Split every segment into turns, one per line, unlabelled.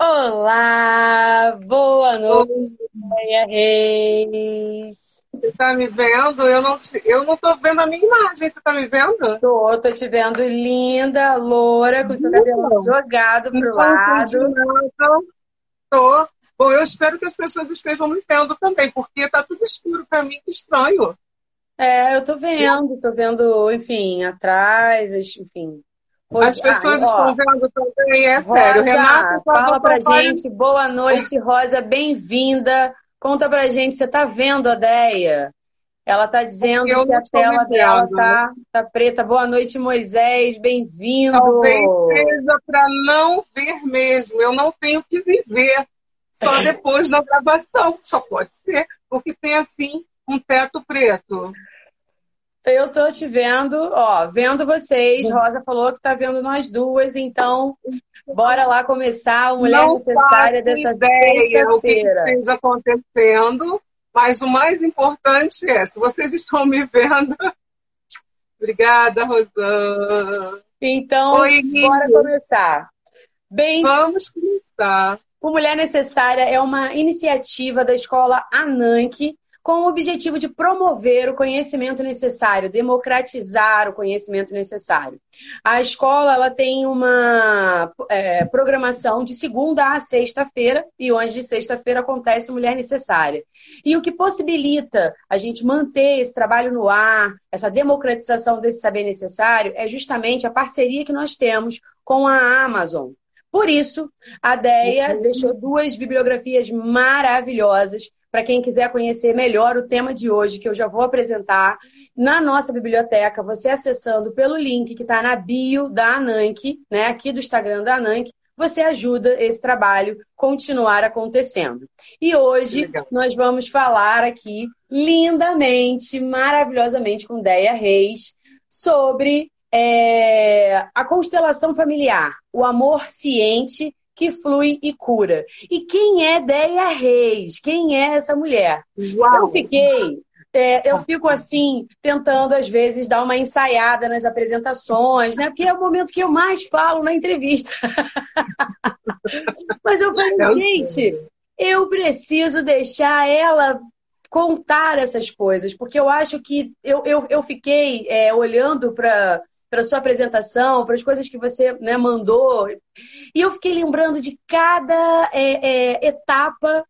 Olá, boa noite, Maria Reis.
Você tá me vendo? Eu não, te, eu não tô vendo a minha imagem, você tá me vendo?
Tô, tô te vendo linda, loura, com seu cabelo jogado pro
Então,
lado.
Tô. Bom, eu espero que as pessoas estejam me vendo também, porque tá tudo escuro pra mim, que estranho.
É, eu tô vendo, tô vendo, enfim, atrás, enfim.
As pessoas
Ah, ó,
estão vendo também, é
Rosa,
sério. Renato,
fala pra gente, boa noite, Rosa, bem-vinda. Conta pra gente, você tá vendo a Deia? Ela tá dizendo que a tela dela tá, tá preta. Boa noite, Moisés, bem-vindo.
Talvez seja para não ver mesmo. Eu não tenho que viver só depois da gravação. Só pode ser, porque tem assim um teto preto.
Eu tô te vendo, ó, vendo vocês. Rosa falou que tá vendo nós duas, então bora lá começar a mulher
não
necessária dessa
o que
sexta-feira.
esteja acontecendo, mas o mais importante é, se vocês estão me vendo. Obrigada, Rosana.
Então,
Oi,
bora
Rio.
começar. Bem,
Vamos começar.
o Mulher Necessária é uma iniciativa da escola Ananke com o objetivo de promover o conhecimento necessário, democratizar o conhecimento necessário. A escola ela tem uma é, programação de segunda a sexta-feira, e onde de sexta-feira acontece Mulher Necessária. E o que possibilita a gente manter esse trabalho no ar, essa democratização desse saber necessário, é justamente a parceria que nós temos com a Amazon. Por isso, a Deia deixou duas bibliografias maravilhosas para quem quiser conhecer melhor o tema de hoje, que eu já vou apresentar na nossa biblioteca, você acessando pelo link que está na bio da Ananke, né, aqui do Instagram da Ananke, você ajuda esse trabalho continuar acontecendo. E hoje nós vamos falar aqui lindamente, maravilhosamente com Deia Reis sobre é, a constelação familiar, o amor ciente que flui e cura. E quem é Deia Reis? Quem é essa mulher? Eu
Uau!
fiquei, é, eu fico assim, tentando às vezes dar uma ensaiada nas apresentações, né? Porque é o momento que eu mais falo na entrevista. Mas eu falei,
Eu
gente, eu preciso deixar ela contar essas coisas, porque eu acho que eu, eu, eu fiquei é, olhando para para sua apresentação, para as coisas que você né, mandou, e eu fiquei lembrando de cada é, é, etapa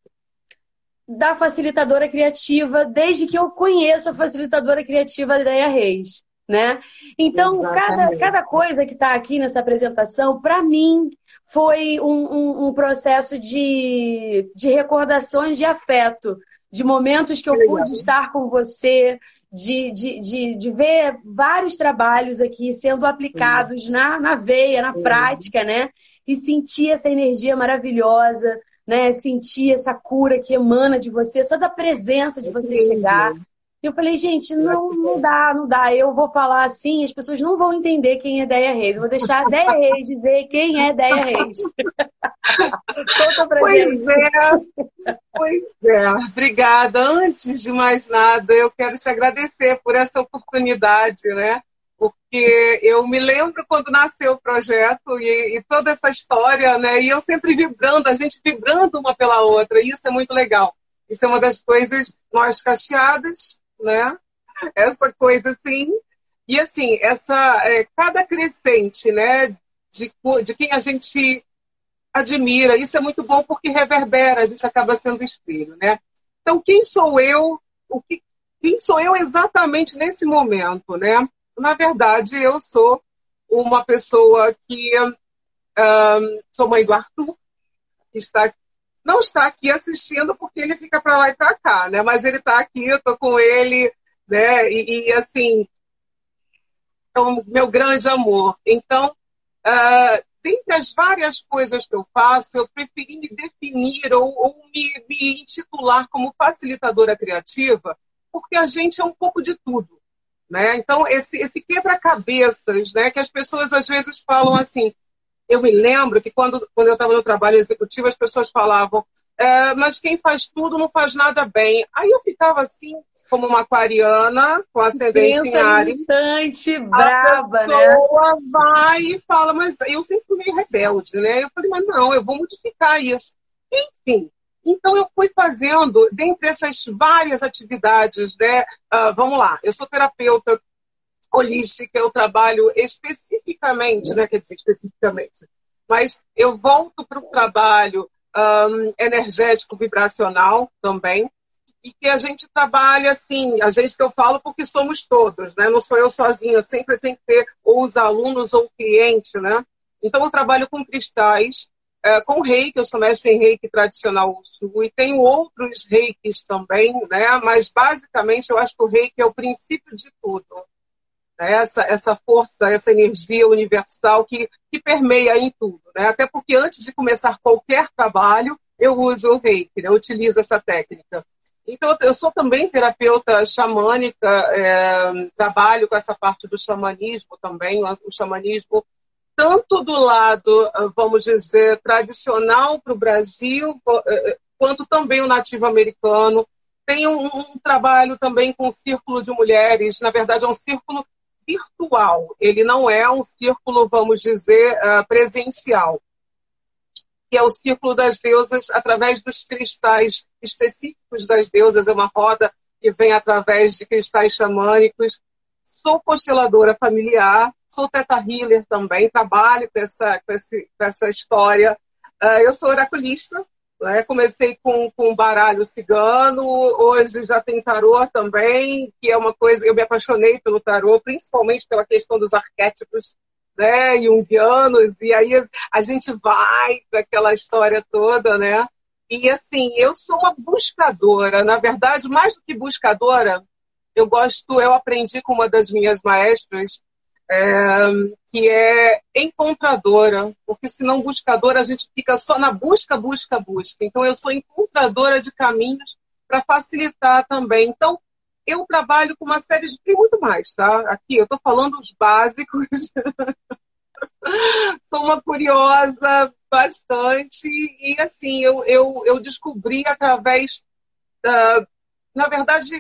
da facilitadora criativa, desde que eu conheço a facilitadora criativa Ideia Reis, né? Então, cada, cada coisa que está aqui nessa apresentação, para mim, foi um, um- um processo de, de recordações de afeto, de momentos que eu pude estar com você, de, de, de, de ver vários trabalhos aqui sendo aplicados na, na veia, na
Sim.
prática, né? E sentir essa energia maravilhosa, né? Sentir essa cura que emana de você, só da presença de você chegar. E eu falei, gente, não, não dá, não dá. Eu vou falar assim, as pessoas não vão entender quem é Deia Reis. Eu vou deixar a Deia Reis dizer quem é Deia Reis. Conta pra gente.
Pois é, pois é. Obrigada. Antes de mais nada, eu quero te agradecer por essa oportunidade, né? Porque eu me lembro quando nasceu o projeto e, e toda essa história, né? E eu sempre vibrando, a gente vibrando uma pela outra. E isso é muito legal. Isso é uma das coisas, nós cacheadas, né? Essa coisa assim. E assim, essa, é, cada crescente, né? De, de quem a gente admira. Isso é muito bom porque reverbera, a gente acaba sendo espelho, né? Então, quem sou eu? O que, quem sou eu exatamente nesse momento, né? Na verdade, eu sou uma pessoa que ahn, sou mãe do Arthur, que está não está aqui assistindo porque ele fica para lá e para cá, né? Mas ele está aqui, eu tô com ele, né? E, e, assim é o meu grande amor. Então, ah, dentre as várias coisas que eu faço, eu preferi me definir ou, ou me, me intitular como facilitadora criativa, porque a gente é um pouco de tudo. Né? Então, esse, esse quebra-cabeças, né, que as pessoas às vezes falam assim. Eu me lembro que quando, quando eu estava no trabalho executivo, as pessoas falavam: é, mas quem faz tudo não faz nada bem. Aí eu ficava assim, como uma aquariana, com ascendente em Ares.
Braba, né? A
pessoa vai e fala, mas eu sempre fui meio rebelde, né? Eu falei, mas não, eu vou modificar isso. Enfim, então eu fui fazendo, dentre essas várias atividades, né? Uh, vamos lá, eu sou terapeuta holística, eu trabalho especificamente, né? Quer dizer, especificamente, mas eu volto para o trabalho um, energético vibracional também, e que a gente trabalha assim, a gente que eu falo porque somos todos, né? Não sou eu sozinha, sempre tem que ter ou os alunos ou o cliente, né? Então eu trabalho com cristais, é, com reiki, eu sou mestre em reiki tradicional sul, e tenho outros reikis também, né? Mas basicamente eu acho que o reiki é o princípio de tudo. Né? Essa, essa força, essa energia universal que, que permeia em tudo, né? Até porque antes de começar qualquer trabalho, eu uso o reiki, né? eu utilizo essa técnica. Então, eu sou também terapeuta xamânica, é, trabalho com essa parte do xamanismo também, o xamanismo tanto do lado, vamos dizer, tradicional para o Brasil, é, é, quanto também o nativo americano. Tenho um, um, trabalho também com o Círculo de Mulheres, na verdade é um círculo virtual, ele não é um círculo, vamos dizer, uh, presencial que é o círculo das deusas através dos cristais específicos das deusas, é uma roda que vem através de cristais xamânicos. Sou consteladora familiar, sou teta healer também, trabalho com essa, com esse, com essa história. Uh, eu sou oraculista, né? comecei com, com baralho cigano, hoje já tem tarô também, que é uma coisa, eu me apaixonei pelo tarô, principalmente pela questão dos arquétipos né, junguianos, e aí a gente vai para aquela história toda, né? E assim, eu sou uma buscadora, na verdade, mais do que buscadora, eu gosto, eu aprendi com uma das minhas maestras, é, que é encontradora, porque se não buscadora a gente fica só na busca, busca, busca. Então eu sou encontradora de caminhos para facilitar também. Então eu trabalho com uma série de. Tem muito mais, tá? Aqui eu estou falando os básicos. Sou uma curiosa bastante. E assim, eu, eu, eu descobri através da. Na verdade,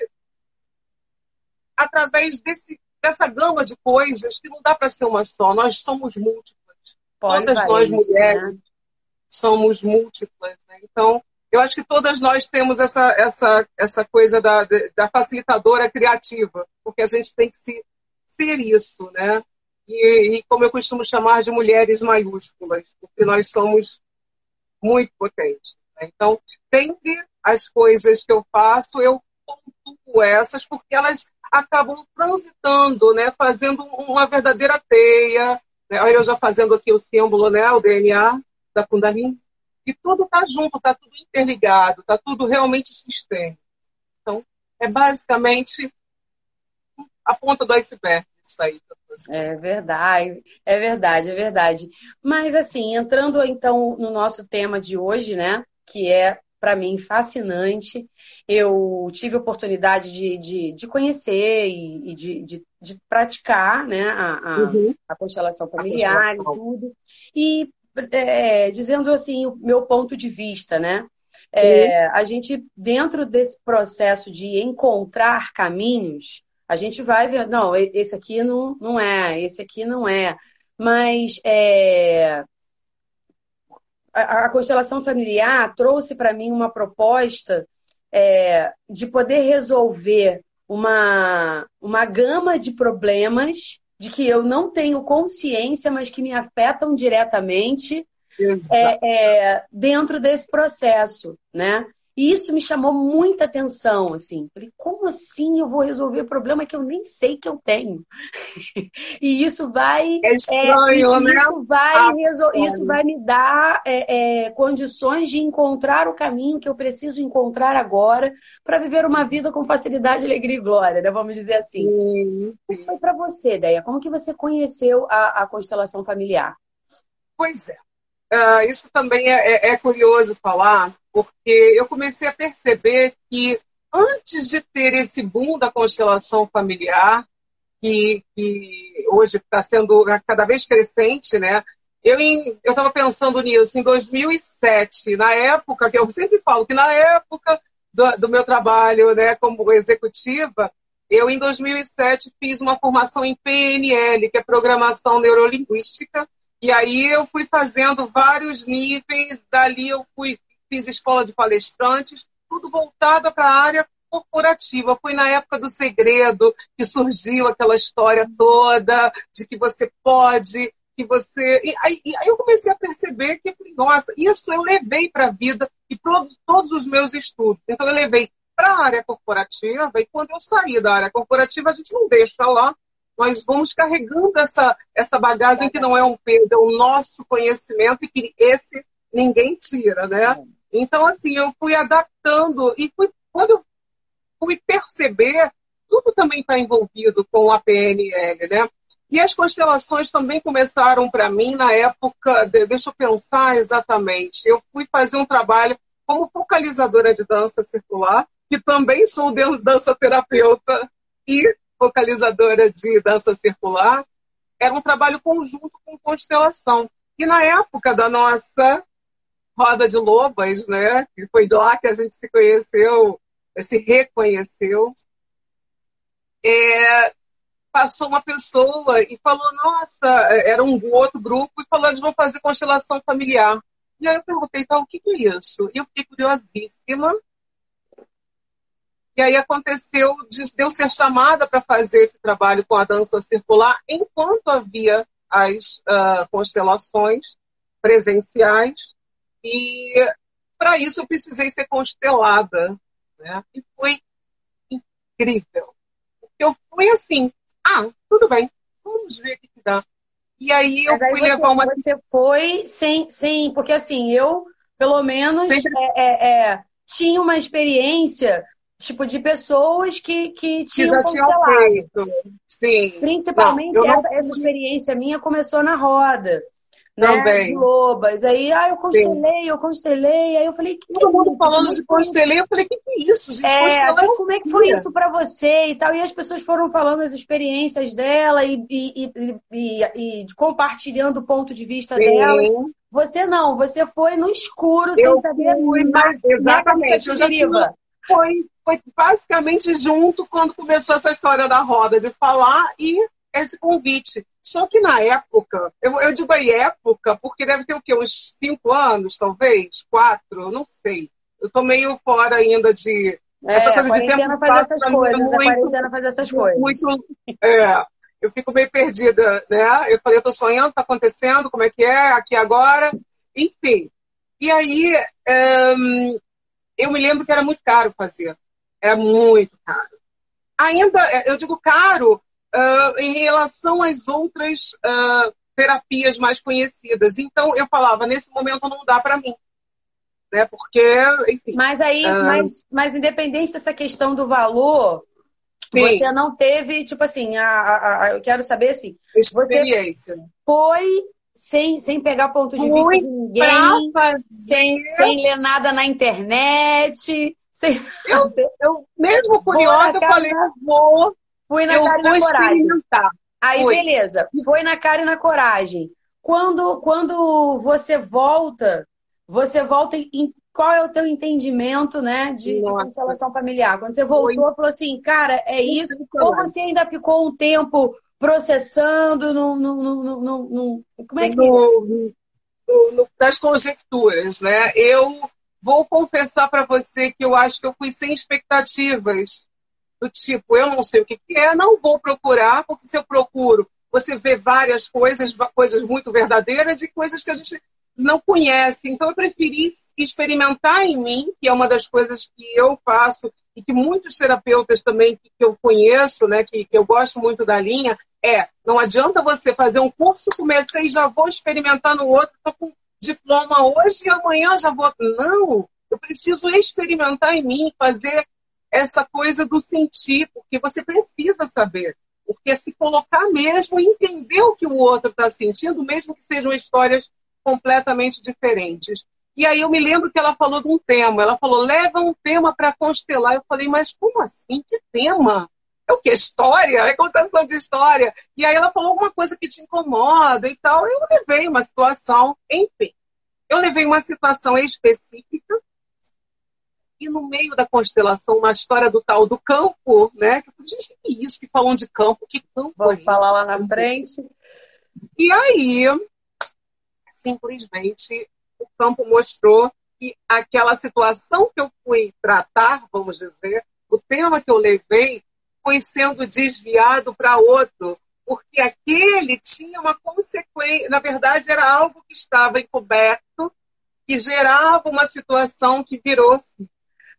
através desse, dessa gama de coisas que não dá para ser uma só. Nós somos múltiplas. Todas nós mulheres né? somos múltiplas. Né? Então, eu acho que todas nós temos essa, essa, essa coisa da, da facilitadora criativa, porque a gente tem que se, ser isso, né? E, e, como eu costumo chamar de mulheres maiúsculas, porque nós somos muito potentes. Né? Então, sempre as coisas que eu faço, eu pontuo essas, porque elas acabam transitando, né? fazendo uma verdadeira teia. Né? Olha, eu já fazendo aqui o símbolo, né? o DNA da Kundalini e tudo está junto, está tudo interligado, está tudo realmente sistêmico. Então, é basicamente a ponta do iceberg isso aí.
É verdade, é verdade, é verdade. Mas assim, entrando então no nosso tema de hoje, né, que é para mim fascinante. Eu tive a oportunidade de, de, de conhecer e, e de, de, de, praticar né, a, a, uhum. a constelação familiar a e tudo. E é, dizendo assim o meu ponto de vista, né? É, a gente, dentro desse processo de encontrar caminhos, a gente vai ver, não, esse aqui não, não é, esse aqui não é. Mas é, a, a, constelação familiar trouxe para mim uma proposta é, de poder resolver uma, uma gama de problemas de que eu não tenho consciência, mas que me afetam diretamente é, é, dentro desse processo, né? E isso me chamou muita atenção, assim. Falei, como assim eu vou resolver problema que eu nem sei que eu tenho? e isso vai...
É estranho, é,
né? Isso vai, ah, resol... isso vai me dar é, é, condições de encontrar o caminho que eu preciso encontrar agora para viver uma vida com facilidade, alegria e glória, né? Vamos dizer assim. Sim, sim. Foi para você, Deia? Como que você conheceu a, a constelação familiar?
Pois é. Uh, isso também é, é, é curioso falar, porque eu comecei a perceber que antes de ter esse boom da constelação familiar, que, que hoje está sendo cada vez crescente, né? Eu estava pensando nisso em 2007, na época, que eu sempre falo que na época do, do meu trabalho né, como executiva, eu, em 2007, fiz uma formação em PNL, que é Programação Neurolinguística, e aí eu fui fazendo vários níveis, dali eu fui, fiz escola de palestrantes, tudo voltado para a área corporativa. Foi na época do segredo que surgiu aquela história toda de que você pode, que você. E aí, e aí eu comecei a perceber que, nossa, isso eu levei para a vida e todos, todos os meus estudos. Então eu levei para a área corporativa, e quando eu saí da área corporativa, a gente não deixa lá, nós vamos carregando essa, essa bagagem que não é um peso, é o nosso conhecimento e que esse ninguém tira, né? Então, assim, eu fui adaptando e fui, quando eu fui perceber, tudo também está envolvido com a PNL, né? E as constelações também começaram para mim na época, de, deixa eu pensar exatamente, eu fui fazer um trabalho como focalizadora de dança circular, que também sou dança terapeuta e focalizadora de dança circular, era um trabalho conjunto com constelação. E na época da nossa roda de lobas, né, que foi lá que a gente se conheceu, se reconheceu, é, passou uma pessoa e falou, nossa, era um outro grupo, e falou, eles vão fazer constelação familiar. E aí eu perguntei, então, o que é isso? E eu fiquei curiosíssima, e aí aconteceu de eu ser chamada para fazer esse trabalho com a dança circular enquanto havia as uh, constelações presenciais. E para isso eu precisei ser constelada. Né? E foi incrível. Eu fui assim, ah, tudo bem, vamos ver o que, que dá. E aí eu aí fui
você,
levar uma.
Você foi sem, sem. Porque assim, eu, pelo menos, Sempre... é, é, é, tinha uma experiência tipo, de pessoas que, que tinham
que. Sim.
Principalmente não, essa, não... essa experiência minha começou na roda. Né, de lobas. Aí, ah, eu constelei, Sim. eu constelei. Aí eu falei, que
Todo mundo falando de constelei, eu falei, que que é isso, gente?
É, como é que foi isso para você e tal? E as pessoas foram falando as experiências dela e, e, e, e compartilhando o ponto de vista Sim. dela. Você não, você foi no escuro, eu sem saber.
Fui, mas, exatamente, eu já foi, foi basicamente junto quando começou essa história da roda de falar e esse convite. Só que na época, eu, eu digo aí época, porque deve ter o quê? Uns cinco anos, talvez? Quatro? Não sei. Eu tô meio fora ainda de.
É, essa coisa de tempo faz essas coisas, muito, a quarentena faz essas coisas.
Muito, é, eu fico meio perdida, né? Eu falei, eu tô sonhando, tá acontecendo, como é que é, aqui agora, enfim. E aí, eu me lembro que era muito caro fazer. Era muito caro. Ainda, eu digo caro uh, em relação às outras uh, terapias mais conhecidas. Então, eu falava, nesse momento não dá para mim. Né? Porque, enfim.
Mas aí, uh... mas, mas independente dessa questão do valor, Sim. você não teve, tipo assim, a, a, a, eu quero saber assim.
Experiência.
Foi sem, sem pegar ponto de vista de ninguém, sem, sem ler nada na internet. Sem...
Eu, eu mesmo curiosa, eu falei, vou.
Fui na cara e na coragem. Aí, Foi. beleza. Foi na cara e na coragem. Quando, quando você volta, você volta em qual é o teu entendimento, né, de, de constelação familiar? Quando você voltou, Foi. falou assim, cara, é isso. Ou você ainda ficou um tempo processando no, no, no, no como é que no,
das conjecturas, né? Eu vou confessar para você que eu acho que eu fui sem expectativas do tipo, eu não sei o que, que é, não vou procurar, porque se eu procuro, você vê várias coisas, coisas muito verdadeiras e coisas que a gente não conhece. Então, eu preferi experimentar em mim, que é uma das coisas que eu faço e que muitos terapeutas também que, eu conheço, né, que, que eu gosto muito da linha, é, não adianta você fazer um curso, comecei e já vou experimentar no outro, estou com diploma hoje e amanhã já vou. Não, eu preciso experimentar em mim, fazer essa coisa do sentir, porque você precisa saber. Porque se colocar mesmo entender o que o outro está sentindo, mesmo que sejam histórias completamente diferentes. E aí eu me lembro que ela falou de um tema. Ela falou, leva um tema para constelar. Eu falei, mas como assim? Que tema? é o que? História? É contação de história. E aí ela falou alguma coisa que te incomoda e tal. Eu levei uma situação, enfim. Eu levei uma situação específica e no meio da constelação, uma história do tal do campo, né? Gente, que é isso que falam de campo? Que campo
Vamos é falar lá na frente.
E aí, simplesmente, o campo mostrou que aquela situação que eu fui tratar, vamos dizer, o tema que eu levei, foi sendo desviado para outro, porque aquele tinha uma consequência, na verdade, era algo que estava encoberto, que gerava uma situação que virou-se.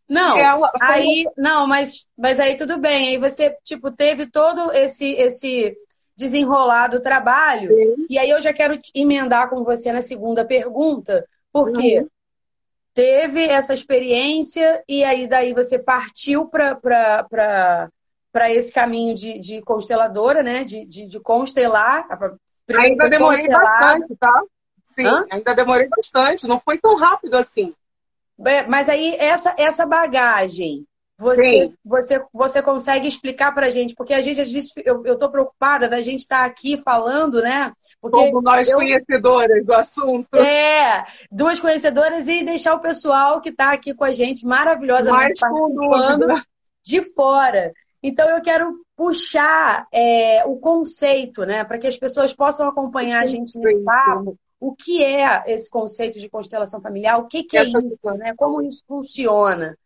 Não, é uma... aí, não, mas, mas aí tudo bem. Aí você, tipo, teve todo esse, esse desenrolado trabalho. Sim. E aí eu já quero emendar com você na segunda pergunta, porque uhum. teve essa experiência e aí daí você partiu para esse caminho de, de consteladora, né? De, de, de constelar.
Ainda demorei bastante, tá? Sim, Hã? ainda demorei bastante. Não foi tão rápido assim.
Mas aí essa, essa bagagem você, você, você consegue explicar para a gente? Porque a gente, às vezes, eu estou preocupada da gente estar tá aqui falando, né?
Porque Como nós eu, conhecedoras do assunto.
É, duas conhecedoras e deixar o pessoal que está aqui com a gente maravilhosamente participando de fora. Então eu quero puxar é, o conceito, né? Para que as pessoas possam acompanhar a gente nesse papo. O que é esse conceito de constelação familiar? O que, que é isso, né? Como isso funciona?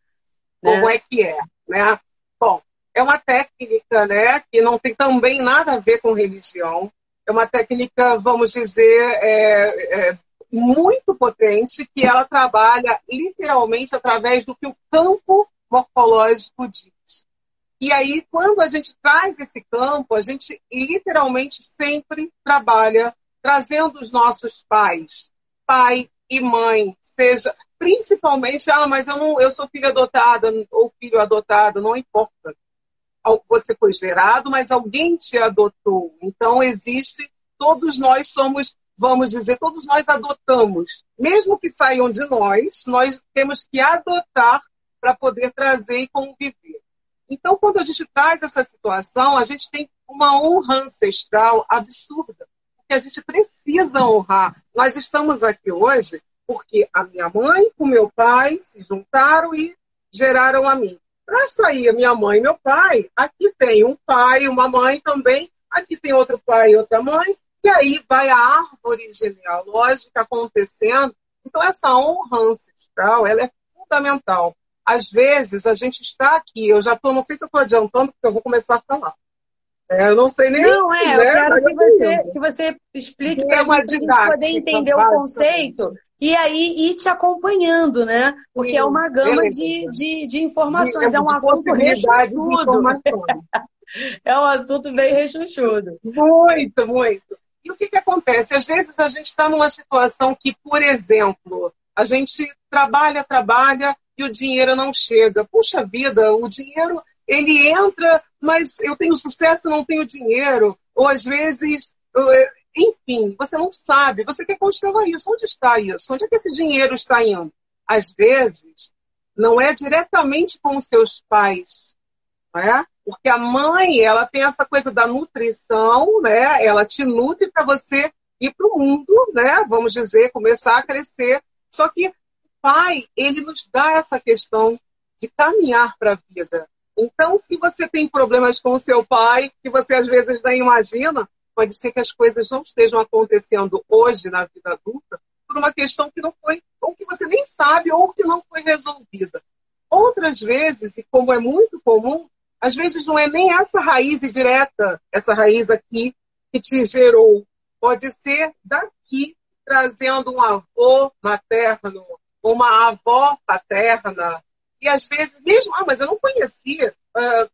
como é que é, né? Bom, é uma técnica, né, que não tem também nada a ver com religião. É uma técnica, vamos dizer, é, é, muito potente, que ela trabalha literalmente através do que o campo morfológico diz. E aí, quando a gente traz esse campo, a gente literalmente sempre trabalha trazendo os nossos pais, pai e mãe, seja principalmente, ah, mas eu, não, eu sou filha adotada ou filho adotado, não importa. Você foi gerado, mas alguém te adotou. Então, existe, todos nós somos, vamos dizer, todos nós adotamos. Mesmo que saiam de nós, nós temos que adotar para poder trazer e conviver. Então, quando a gente traz essa situação, a gente tem uma honra ancestral absurda, que a gente precisa honrar. Nós estamos aqui hoje porque a minha mãe com meu pai se juntaram e geraram a mim. Para sair a minha mãe e meu pai, aqui tem um pai e uma mãe também, aqui tem outro pai e outra mãe, e aí vai a árvore genealógica acontecendo. Então, essa honra ancestral, ela é fundamental. Às vezes, a gente está aqui, eu já estou, não sei se eu estou adiantando, porque eu vou começar a falar. É, eu não sei nem.
Não, é, né? eu quero que você, que você explique para a gente poder entender o conceito e aí ir te acompanhando, né? Porque Sim, é uma gama de, de, de informações, é, é um assunto rechuchudo. é um assunto bem rechuchudo.
Muito, muito. E o que, que acontece? Às vezes a gente está numa situação que, por exemplo, a gente trabalha, trabalha e o dinheiro não chega. Puxa vida, o dinheiro ele entra, mas eu tenho sucesso, não tenho dinheiro. Ou às vezes enfim, você não sabe, você quer constelar isso. Onde está isso? Onde é que esse dinheiro está indo? Às vezes, não é diretamente com os seus pais, né? Porque a mãe, ela tem essa coisa da nutrição, né? Ela te nutre para você ir para o mundo, né? Vamos dizer, começar a crescer. Só que o pai, ele nos dá essa questão de caminhar para a vida. Então, se você tem problemas com o seu pai, que você às vezes nem imagina, Pode ser que as coisas não estejam acontecendo hoje na vida adulta por uma questão que não foi, ou que você nem sabe, ou que não foi resolvida. Outras vezes, e como é muito comum, às vezes não é nem essa raiz direta, essa raiz aqui, que te gerou. Pode ser daqui, trazendo um avô materno, uma avó paterna. E às vezes, mesmo, ah, mas eu não conhecia. Uh,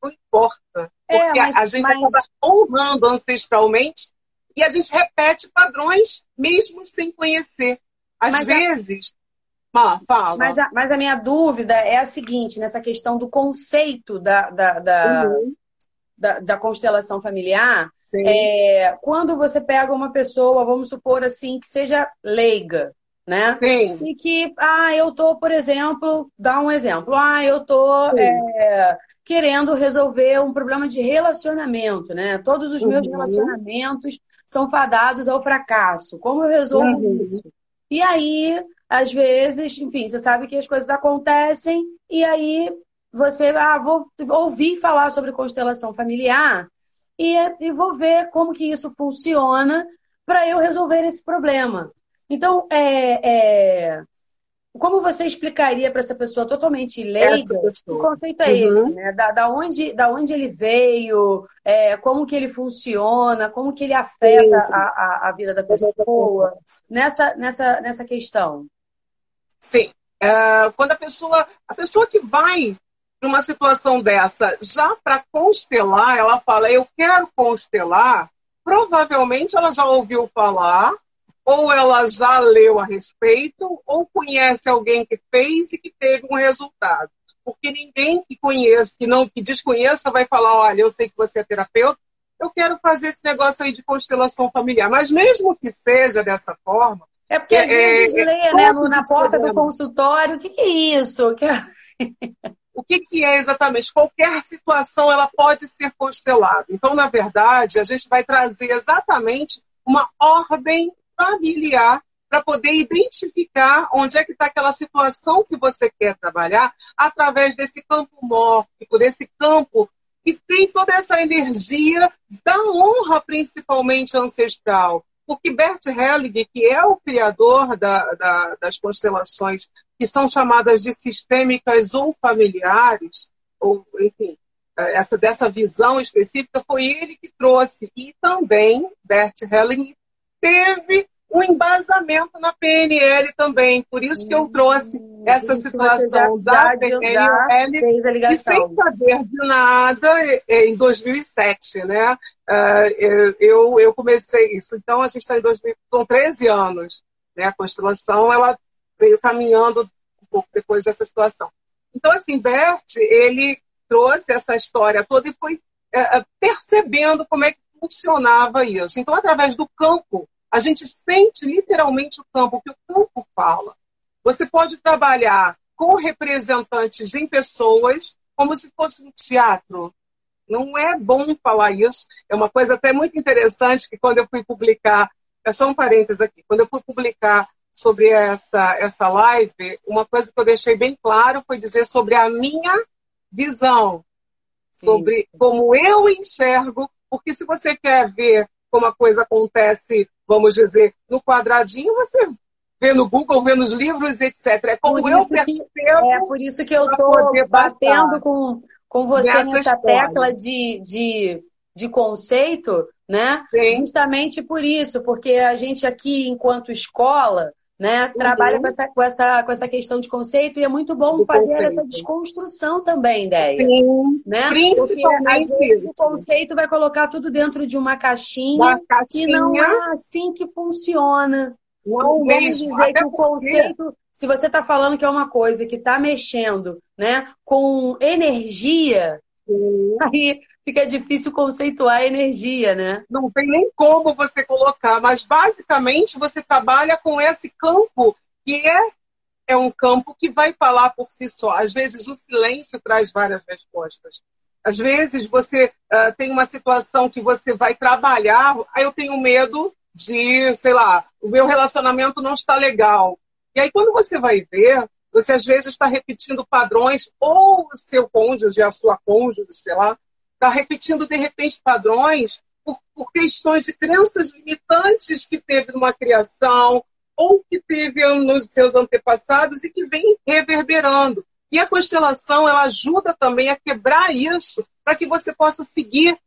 não importa. É, porque mas, a gente mas... acaba honrando ancestralmente e a gente repete padrões mesmo sem conhecer. Às mas vezes.
A... fala. Mas a, mas a, minha dúvida é a seguinte, nessa questão do conceito da, da, da, uhum. da, da constelação familiar. É, quando você pega uma pessoa, vamos supor assim, que seja leiga, né?
Sim.
E que, ah, eu tô, por exemplo, dá um exemplo, ah, eu tô é, querendo resolver um problema de relacionamento, né? Todos os meus uhum. relacionamentos são fadados ao fracasso. Como eu resolvo uhum. isso? E aí, às vezes, enfim, você sabe que as coisas acontecem e aí você, ah, vou ouvir falar sobre constelação familiar e, e vou ver como que isso funciona para eu resolver esse problema. Então, é, é, como você explicaria para essa pessoa totalmente leiga o conceito é uhum. esse, né? Da, da, onde, da onde ele veio, é, como que ele funciona, como que ele afeta a, a, a, vida da pessoa nessa, nessa, nessa questão?
Sim. É, quando a pessoa, a pessoa que vai para uma situação dessa, já para constelar, ela fala, eu quero constelar, provavelmente ela já ouviu falar ou ela já leu a respeito, ou conhece alguém que fez e que teve um resultado. Porque ninguém que conheça, que não que desconheça, vai falar, olha, eu sei que você é terapeuta, eu quero fazer esse negócio aí de constelação familiar. Mas mesmo que seja dessa forma.
É porque às vezes é, lê, né, na porta do consultório, o que, que é isso?
o que, que, é exatamente? Qualquer situação ela pode ser constelada. Então, na verdade, a gente vai trazer exatamente uma ordem familiar para poder identificar onde é que está aquela situação que você quer trabalhar através desse campo mórfico, desse campo que tem toda essa energia da honra, principalmente ancestral. Porque Bert Helling, que é o criador da, da, das constelações que são chamadas de sistêmicas ou familiares, ou enfim, essa dessa visão específica, foi ele que trouxe. E também Bert Helling teve um embasamento na PNL também. Por isso que eu trouxe hum, essa situação da PNL e sem saber de nada em 2007, né? Ah, eu, eu comecei isso. Então, a gente está em 2000, são 13 anos. Né? A constelação ela veio caminhando um pouco depois dessa situação. Então, assim, Bert, ele trouxe essa história toda e foi é, percebendo como é que funcionava isso. Então, através do campo a gente sente literalmente o campo, o que o campo fala. Você pode trabalhar com representantes em pessoas como se fosse um teatro. Não é bom falar isso. É uma coisa até muito interessante que quando eu fui publicar, é só um parênteses aqui, quando eu fui publicar sobre essa, essa live, uma coisa que eu deixei bem claro foi dizer sobre a minha visão, sobre Sim. como eu enxergo, porque se você quer ver como a coisa acontece, vamos dizer, no quadradinho, você vê no Google, vê nos livros, etc. É como eu percebo.
Que, é por isso que eu estou batendo com, com você nessa tecla de, de, de conceito, né? Sim. Justamente por isso, porque a gente aqui, enquanto escola, né? Uhum. Trabalha com essa, com, essa, com essa questão de conceito e é muito bom Do fazer conceito. essa desconstrução também, ideia.
Sim,
né? principalmente Porque, o conceito vai colocar tudo dentro de uma caixinha, uma caixinha. e não é assim que funciona. Não Vamos mesmo. dizer Até que o conceito, se você está falando que é uma coisa que está mexendo né, com energia, Sim. aí fica difícil conceituar a energia, né?
Não tem nem como você colocar, mas basicamente você trabalha com esse campo que é, é um campo que vai falar por si só. Às vezes o silêncio traz várias respostas. Às vezes você uh, tem uma situação que você vai trabalhar, aí eu tenho medo de, sei lá, o meu relacionamento não está legal. E aí quando você vai ver, você às vezes está repetindo padrões, ou o seu cônjuge, a sua cônjuge, sei lá, está repetindo, de repente, padrões por, por, questões de crenças limitantes que teve numa criação ou que teve nos seus antepassados e que vem reverberando. E a constelação ela ajuda também a quebrar isso para que você possa seguir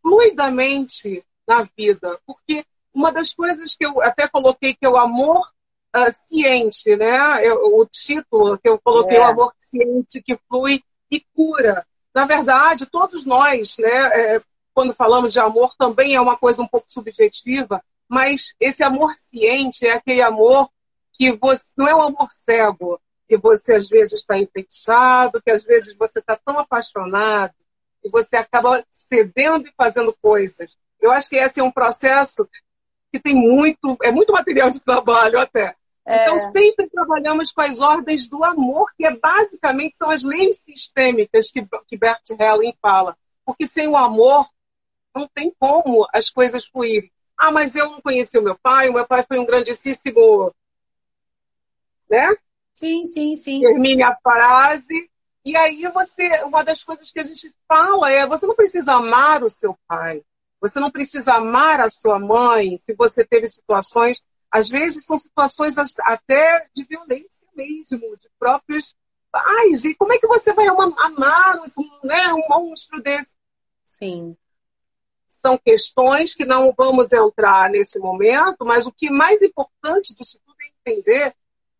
fluidamente na vida. Porque uma das coisas que eu até coloquei que é o amor uh, ciente, né? Eu, o título que eu coloquei, é. o amor ciente que flui e cura. Na verdade, todos nós, né, é, quando falamos de amor, também é uma coisa um pouco subjetiva, mas esse amor ciente é aquele amor que você não é um amor cego, que você às vezes está enfeitiçado, que às vezes você está tão apaixonado e você acaba cedendo e fazendo coisas. Eu acho que esse é um processo que tem muito, é muito material de trabalho até. É... Então, sempre trabalhamos com as ordens do amor, que é, basicamente são as leis sistêmicas que, que Bert Helling fala. Porque sem o amor, não tem como as coisas fluírem. Ah, mas eu não conheci o meu pai, o meu pai foi um grandíssimo. Né?
Sim, sim, sim.
Termine a frase. E aí você, uma das coisas que a gente fala é, você não precisa amar o seu pai. Você não precisa amar a sua mãe se você teve situações, às vezes são situações até de violência mesmo, de próprios pais. E como é que você vai amar né, um monstro desse?
Sim.
São questões que não vamos entrar nesse momento, mas o que é mais importante disso tudo é entender,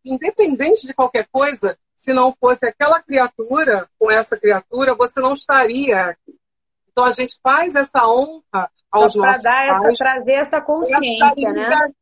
independente de qualquer coisa, se não fosse aquela criatura com essa criatura, você não estaria aqui. Então a gente faz essa honra aos Só nossos dar
pais. Essa, trazer essa consciência,
né?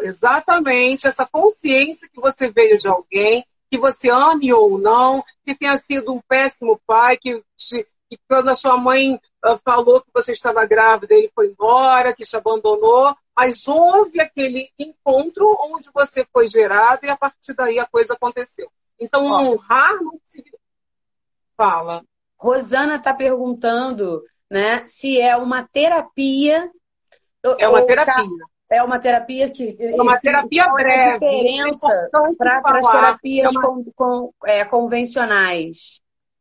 Exatamente, essa consciência que você veio de alguém, que você ame ou não, que tenha sido um péssimo pai, que, te, que quando a sua mãe uh, falou que você estava grávida, ele foi embora, que te abandonou, mas houve aquele encontro onde você foi gerada e a partir daí a coisa aconteceu. Então, honrar não significa. Fala.
Rosana está perguntando né, se é uma terapia.
É uma terapia.
É uma terapia que.
É uma terapia breve.
A diferença para as terapias é uma... com, com, é, convencionais.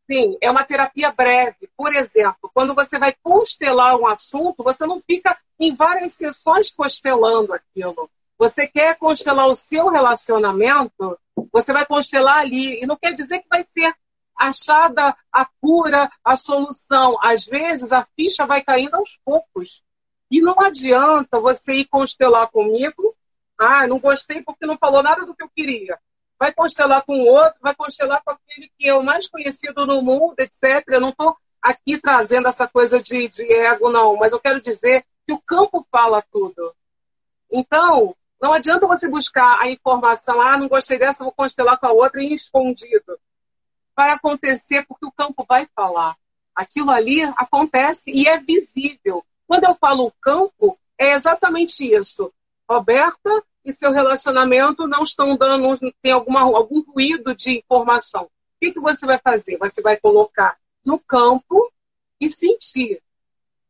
Sim, é uma terapia breve. Por exemplo, quando você vai constelar um assunto, você não fica em várias sessões constelando aquilo. Você quer constelar o seu relacionamento, você vai constelar ali. E não quer dizer que vai ser achada a cura, a solução. Às vezes a ficha vai caindo aos poucos. E não adianta você ir constelar comigo. Ah, não gostei porque não falou nada do que eu queria. Vai constelar com outro, vai constelar com aquele que é o mais conhecido no mundo, etc. Eu não estou aqui trazendo essa coisa de, de ego, não. Mas eu quero dizer que o campo fala tudo. Então, não adianta você buscar a informação, ah, não gostei dessa, vou constelar com a outra e escondido vai acontecer porque o campo vai falar. Aquilo ali acontece e é visível. Quando eu falo campo, é exatamente isso. Roberta e seu relacionamento não estão dando, tem alguma, algum ruído de informação. O que, que você vai fazer? Você vai colocar no campo e sentir.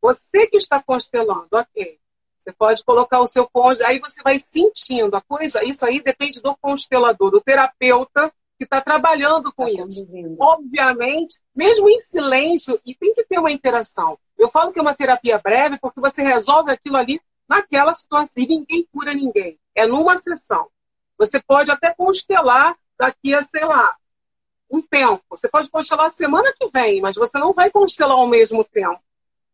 Você que está constelando, ok. Você pode colocar o seu cônjuge, aí você vai sentindo a coisa. Isso aí depende do constelador, do terapeuta que está trabalhando com tá isso. Obviamente, mesmo em silêncio, e tem que ter uma interação. Eu falo que é uma terapia breve porque você resolve aquilo ali naquela situação e ninguém cura ninguém. É numa sessão. Você pode até constelar daqui a, sei lá, um tempo. Você pode constelar semana que vem, mas você não vai constelar ao mesmo tempo.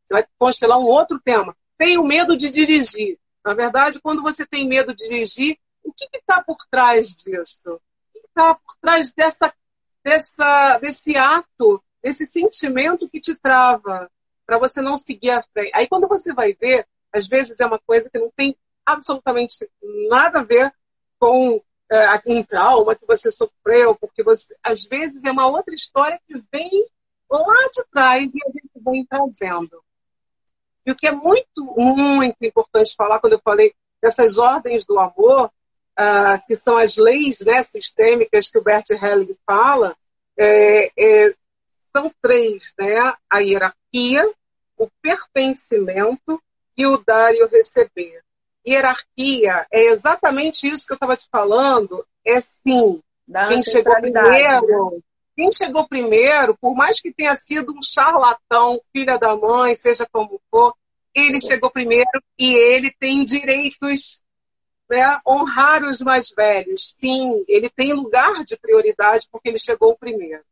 Você vai constelar um outro tema. Tenho medo de dirigir. Na verdade, quando você tem medo de dirigir, o que está por trás disso? Está por trás dessa, dessa, desse ato, desse sentimento que te trava, para você não seguir a frente. Aí quando você vai ver, às vezes é uma coisa que não tem absolutamente nada a ver com é, um trauma que você sofreu, porque você, às vezes é uma outra história que vem lá de trás e a gente vem trazendo. E o que é muito, muito importante falar quando eu falei dessas ordens do amor, uh, que são as leis né, sistêmicas que o Bert Helling fala, é, é, são três, né? A hierarquia, o pertencimento e o dar e o receber. Hierarquia é exatamente isso que eu estava te falando, é sim. Quem chegou primeiro, né? quem chegou primeiro, por mais que tenha sido um charlatão, filha da mãe, seja como for, ele chegou primeiro e ele tem direitos né, honrar os mais velhos. Sim, ele tem lugar de prioridade porque ele chegou primeiro.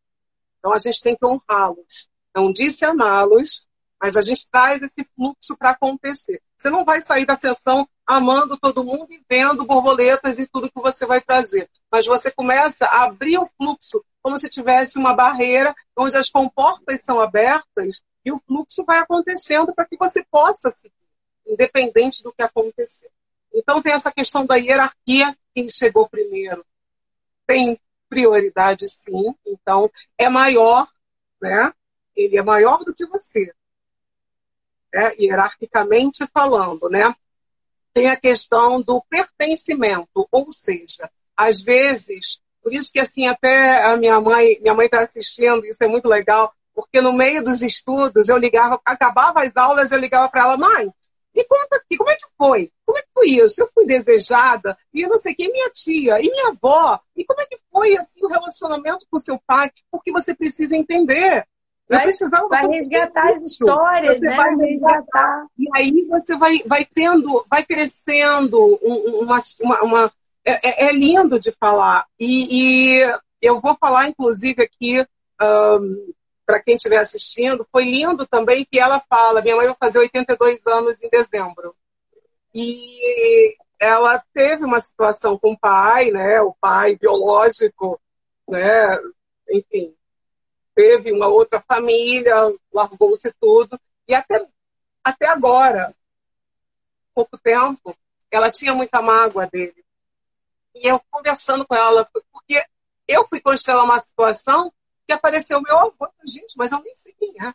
Então a gente tem que honrá-los. Não disse amá-los, mas a gente traz esse fluxo para acontecer. Você não vai sair da sessão amando todo mundo e vendo borboletas e tudo que você vai trazer. Mas você começa a abrir o fluxo como se tivesse uma barreira onde as comportas são abertas e o fluxo vai acontecendo para que você possa seguir, independente do que acontecer. Então, tem essa questão da hierarquia, quem chegou primeiro tem prioridade, sim. Então, é maior, né? Ele é maior do que você, né? hierarquicamente falando, né? Tem a questão do pertencimento, ou seja, às vezes, por isso que assim até a minha mãe, minha mãe está assistindo, isso é muito legal, porque no meio dos estudos eu ligava, acabava as aulas, eu ligava para ela, mãe, me conta aqui, como é que foi? Como é que foi isso? Eu fui desejada, e eu não sei quem, minha tia, e minha avó, e como é que foi assim o relacionamento com seu pai? Porque você precisa entender.
Vai, precisava vai resgatar as histórias, você né? Vai resgatar.
E aí você vai, vai tendo, vai crescendo uma, uma, uma é, é, é, lindo de falar. E, e, eu vou falar, inclusive, aqui um, para quem estiver assistindo, foi lindo também que ela fala, minha mãe vai fazer 82 anos em dezembro. E ela teve uma situação com o pai, né, o pai biológico, né, enfim, teve uma outra família, largou-se tudo, e até, até agora, pouco tempo, ela tinha muita mágoa dele. E eu conversando com ela, porque eu fui constelar uma situação que apareceu meu avô. Gente, mas eu nem sei quem é. O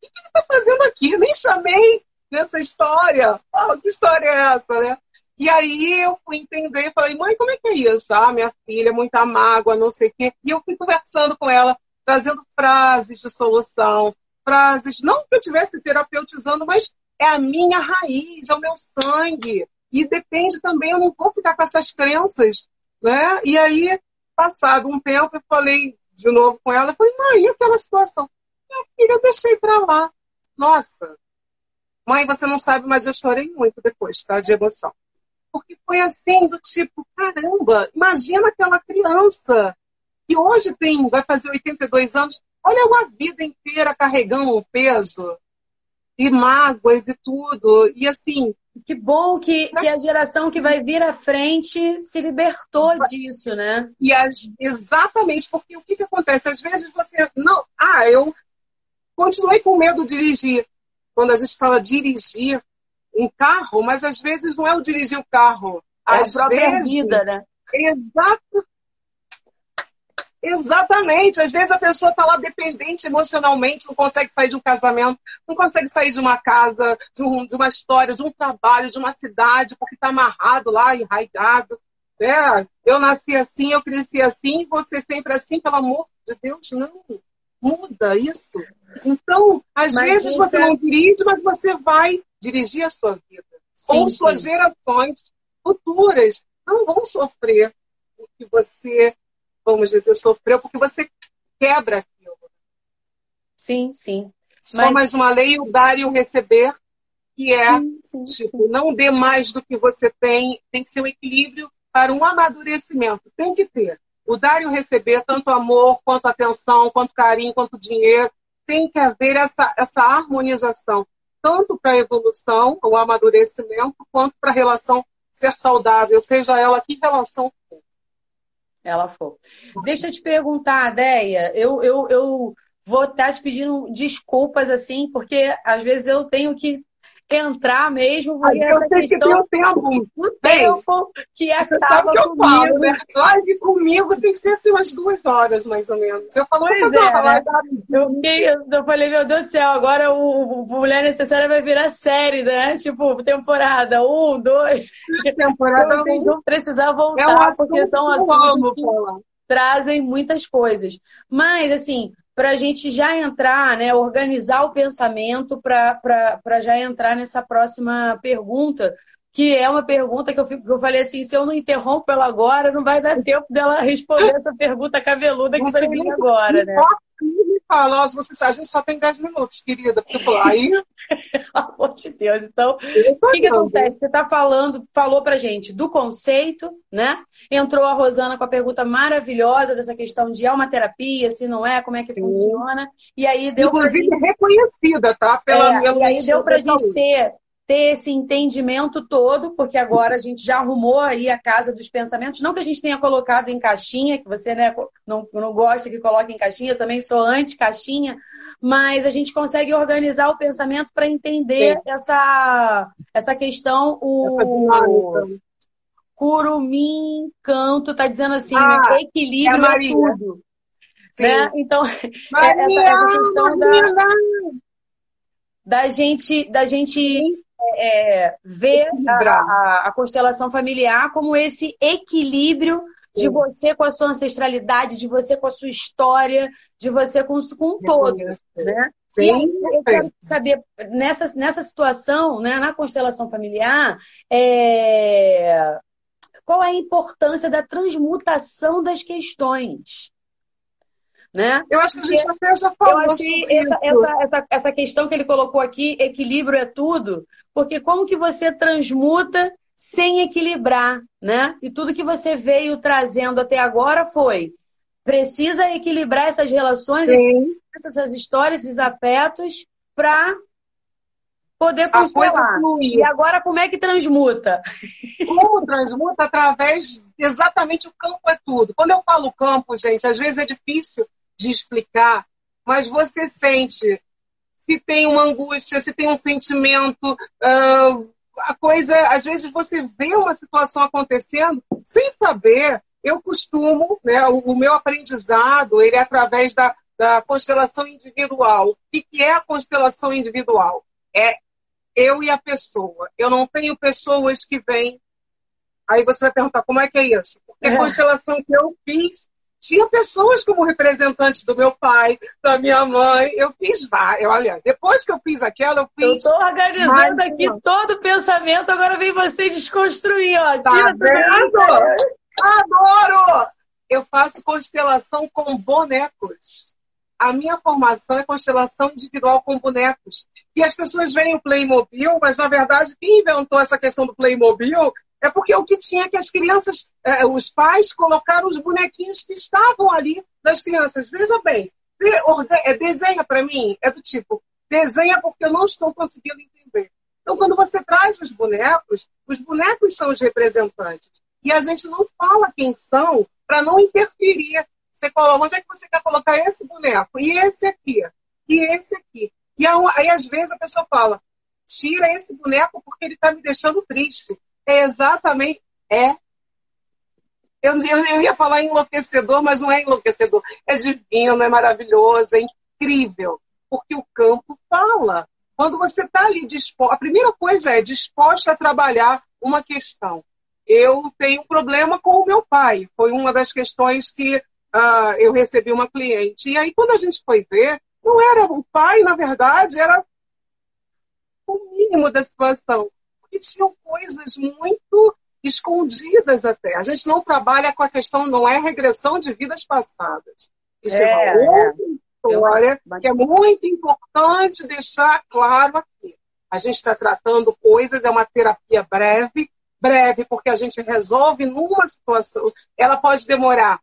que, ele está fazendo aqui? Nem chamei nessa história. Oh, que história é essa, né? E aí eu fui entender e falei, mãe, como é que é isso? Ah, minha filha, muita mágoa, não sei o quê. E eu fui conversando com ela, trazendo frases de solução, frases, não que eu estivesse terapeutizando, mas é a minha raiz, é o meu sangue. E depende também, eu não vou ficar com essas crenças, né? E aí, passado um tempo, eu falei, de novo com ela. Eu falei, mãe, e aquela situação? Minha filha, eu deixei para lá. Nossa, mãe, você não sabe, mas eu chorei muito depois, tá? De emoção. Porque foi assim, do tipo, caramba, imagina aquela criança que hoje tem, vai fazer 82 anos, olha uma vida inteira carregando um peso e mágoas e tudo. E assim,
que bom que, que a geração que vai vir à frente se libertou disso, né?
E as, exatamente, porque o que, que acontece? Às vezes você. Não, ah, eu continuei com medo de dirigir. Quando a gente fala dirigir um carro, mas às vezes não é o dirigir o carro.
É às a própria vezes, vida, né?
Exato, Exatamente. Às vezes a pessoa está lá dependente emocionalmente, não consegue sair de um casamento, não consegue sair de uma casa, de, um, de uma história, de um trabalho, de uma cidade, porque está amarrado lá, enraizado. É, eu nasci assim, eu cresci assim, você sempre assim, pelo amor de Deus, não. Muda isso. Então, às mas vezes você é... não dirige, mas você vai dirigir a sua vida. Sim, Ou suas gerações futuras não vão sofrer o que você vamos dizer, sofreu porque você quebra aquilo.
Sim, sim.
Só Mas... mais uma lei, o dar e o receber, que é, sim, sim, tipo, sim. não dê mais do que você tem, tem que ser um equilíbrio para um amadurecimento. Tem que ter. O dar e o receber, tanto amor, quanto atenção, quanto carinho, quanto dinheiro, tem que haver essa, essa harmonização, tanto para a evolução, o amadurecimento, quanto para a relação ser saudável, seja ela que relação for
ela for. Deixa eu te perguntar, Deia, eu, eu, eu vou estar tá te pedindo desculpas, assim, porque às vezes eu tenho que entrar mesmo.
Porque eu sei que tem o tempo.
O tempo que acaba
que eu
comigo. Falo, né?
Live comigo tem que ser assim umas duas horas, mais ou menos. Eu falo, pois é, né?
eu, eu falei, meu Deus do céu, agora o, o Mulher Necessária vai virar série, né? Tipo, temporada um, dois.
Temporada
então, vocês vão precisar voltar, é porque são assuntos que trazem muitas coisas. Mas, assim, para a gente já entrar, né, organizar o pensamento para já entrar nessa próxima pergunta, que é uma pergunta que eu, fico, que eu falei assim, se eu não interrompo ela agora, não vai dar tempo dela responder essa pergunta cabeluda que vai vir agora, né?
Fala, você, a gente só tem 10 minutos, querida, porque eu aí.
Pelo amor de Deus. Então, o que, que acontece? Você está falando, falou pra gente do conceito, né? Entrou a Rosana com a pergunta maravilhosa dessa questão de é uma terapia, se não é, como é que Sim. funciona. E aí deu
Inclusive
gente...
reconhecida, tá?
Pela, é, e aí deu pra gente ter ter esse entendimento todo, porque agora a gente já arrumou aí a casa dos pensamentos. Não que a gente tenha colocado em caixinha, que você né, não, não gosta que coloque em caixinha, eu também sou anti-caixinha, mas a gente consegue organizar o pensamento para entender essa, essa questão. O Curumim Canto está dizendo assim, ah, né, equilíbrio é, é tudo. Né? Então, Maria, essa, essa questão Maria. da da gente, da gente é, vê a, a, constelação familiar como esse equilíbrio de você com a sua ancestralidade, de você com a sua história, de você com, com um todo. Né? Sim. E eu quero saber, nessa, nessa situação, né, na constelação familiar, é... qual é a importância da transmutação das questões? Né?
Eu acho que a gente até já falou
eu achei essa, essa, essa, essa questão que ele colocou aqui, equilíbrio é tudo, porque como que você transmuta sem equilibrar, né? E tudo que você veio trazendo até agora foi precisa equilibrar essas relações, Sim. essas histórias, esses afetos para poder constelar. E agora como é que transmuta?
Como transmuta? Através exatamente o campo é tudo. Quando eu falo campo, gente, às vezes é difícil de explicar, mas você sente se tem uma angústia, se tem um sentimento, uh, a coisa, às vezes você vê uma situação acontecendo sem saber. Eu costumo, né, o, o meu aprendizado, ele é através da, da constelação individual. O que, que é a constelação individual? É eu e a pessoa. Eu não tenho pessoas que vêm. Aí você vai perguntar como é que é isso? Porque a é. constelação que eu fiz tinha pessoas como representantes do meu pai, da minha mãe. Eu fiz várias. Olha, depois que eu fiz aquela, eu fiz.
Eu estou organizando aqui uma. todo o pensamento, agora vem você desconstruir, ó. Tá Tira?
Adoro! Eu faço constelação com bonecos. A minha formação é constelação individual com bonecos. E as pessoas veem o Playmobil, mas na verdade quem inventou essa questão do Playmobil é porque o que tinha que as crianças, é, os pais colocaram os bonequinhos que estavam ali das crianças. Veja bem, é, desenha para mim, é do tipo, desenha porque eu não estou conseguindo entender. Então, quando você traz os bonecos, os bonecos são os representantes. E a gente não fala quem são para não interferir. Você coloca, onde é que você quer colocar esse boneco? E esse aqui? E esse aqui? E aí, às vezes, a pessoa fala, tira esse boneco porque ele está me deixando triste. É exatamente. É. Eu, eu, eu, ia falar enlouquecedor, mas não é enlouquecedor. É divino, é maravilhoso, é incrível. Porque o campo fala. Quando você está ali disposto. A primeira coisa é disposta a trabalhar uma questão. Eu tenho um problema com o meu pai. Foi uma das questões que uh, eu recebi uma cliente. E aí, quando a gente foi ver, não era o pai, na verdade, era o mínimo da situação que tinham coisas muito escondidas até. A gente não trabalha com a questão, não é regressão de vidas passadas. Isso é, é uma outra é. história que é muito importante deixar claro aqui. A gente está tratando coisas, é uma terapia breve, breve, porque a gente resolve numa situação. Ela pode demorar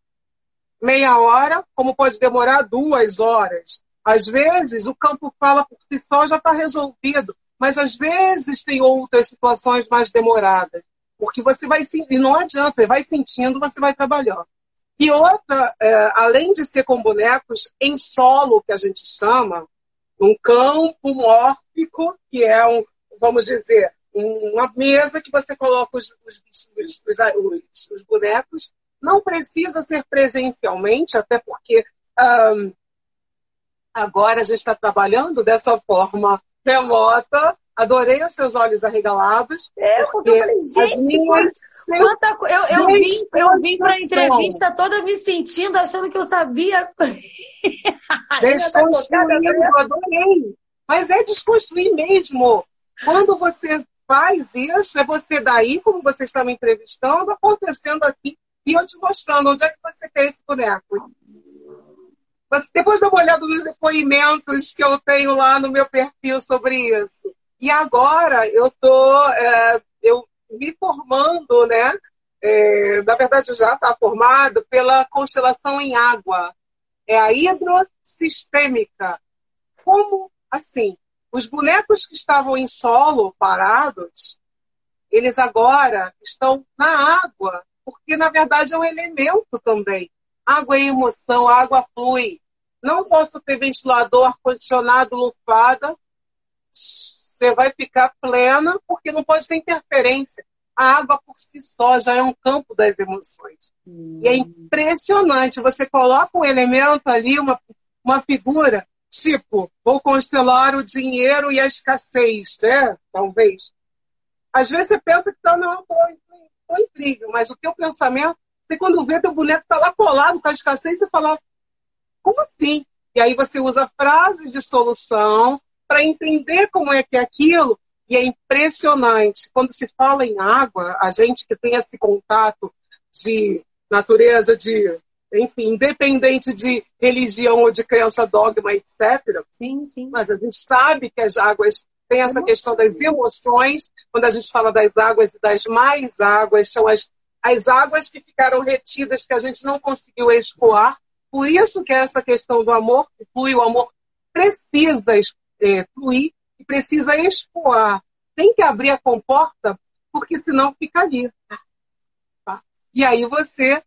meia hora, como pode demorar duas horas. Às vezes, o campo fala por si só já está resolvido mas às vezes tem outras situações mais demoradas, porque você vai e não adianta, você vai sentindo, você vai trabalhando. E outra, é, além de ser com bonecos em solo, que a gente chama, um campo mórfico, que é um, vamos dizer, uma mesa que você coloca os, os, os, os bonecos, não precisa ser presencialmente, até porque um, agora a gente está trabalhando dessa forma remota. Adorei os seus olhos arregalados.
É, porque eu falei, gente, quanta coisa. Eu, eu vim, eu vim para a entrevista toda me sentindo, achando que eu sabia.
Desconstruindo, adorei. Mas é desconstruir mesmo. Quando você faz isso, é você daí, como você está me entrevistando, acontecendo aqui, e eu te mostrando onde é que você quer esse boneco. Mas depois dá uma olhada nos depoimentos que eu tenho lá no meu perfil sobre isso. E agora eu estou é, eu me formando, né? É, na verdade já está formado pela constelação em água. É a hidrossistêmica. Como assim? Os bonecos que estavam em solo parados, eles agora estão na água, porque na verdade é um elemento também. Água é emoção, água flui. Não posso ter ventilador, ar-condicionado, lufada. Você vai ficar plena, porque não pode ter interferência. A água por si só já é um campo das emoções. Hum. E é impressionante. Você coloca um elemento ali, uma, uma figura, Tipo, vou constelar o dinheiro e a escassez, né? Talvez. Às vezes você pensa que tá, não, tô, incrível, mas o teu pensamento, você quando vê teu boneco tá lá colado com a escassez, você fala, como assim? E aí você usa frases de solução para entender como é que é aquilo. E é impressionante. Quando se fala em água, a gente que tem esse contato de natureza, de enfim, independente de religião ou de crença, dogma, etc.
Sim, sim.
Mas a gente sabe que as águas têm essa questão das emoções. Quando a gente fala das águas e das mais águas, são as, as águas que ficaram retidas, que a gente não conseguiu escoar. Por isso que essa questão do amor que flui, o amor precisa é, fluir e precisa escoar. Tem que abrir a comporta, porque senão fica ali. Tá? E aí você